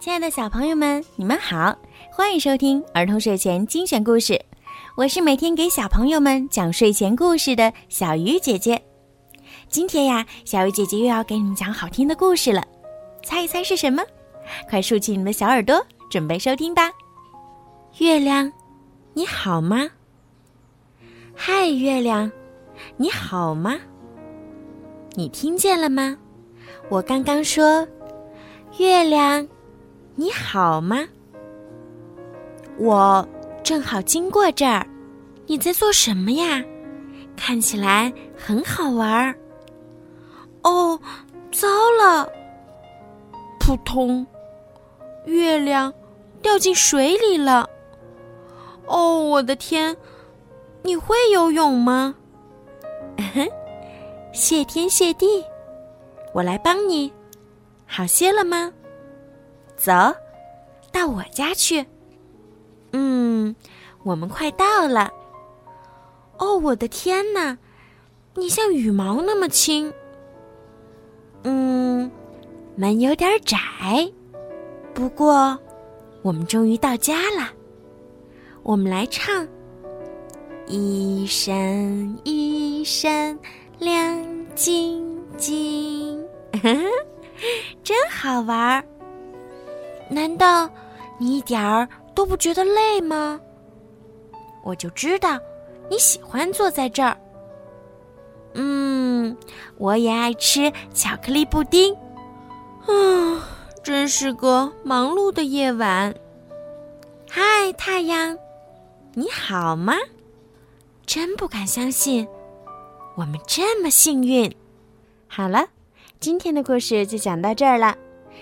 亲爱的小朋友们，你们好，欢迎收听儿童睡前精选故事。我是每天给小朋友们讲睡前故事的小鱼姐姐。今天呀，小鱼姐姐又要给你们讲好听的故事了，猜一猜是什么？快竖起你们的小耳朵，准备收听吧。月亮，你好吗？嗨，月亮，你好吗？你听见了吗？我刚刚说，月亮，你好吗？我正好经过这儿，你在做什么呀？看起来很好玩儿。哦，糟了！扑通，月亮掉进水里了。哦，我的天！你会游泳吗？谢天谢地，我来帮你，好些了吗？走，到我家去。嗯，我们快到了。哦，我的天哪！你像羽毛那么轻。嗯，门有点窄，不过我们终于到家了。我们来唱：一闪一闪亮晶晶，真好玩儿。难道你一点儿都不觉得累吗？我就知道你喜欢坐在这儿。嗯，我也爱吃巧克力布丁。啊，真是个忙碌的夜晚。嗨，太阳，你好吗？真不敢相信，我们这么幸运。好了，今天的故事就讲到这儿了。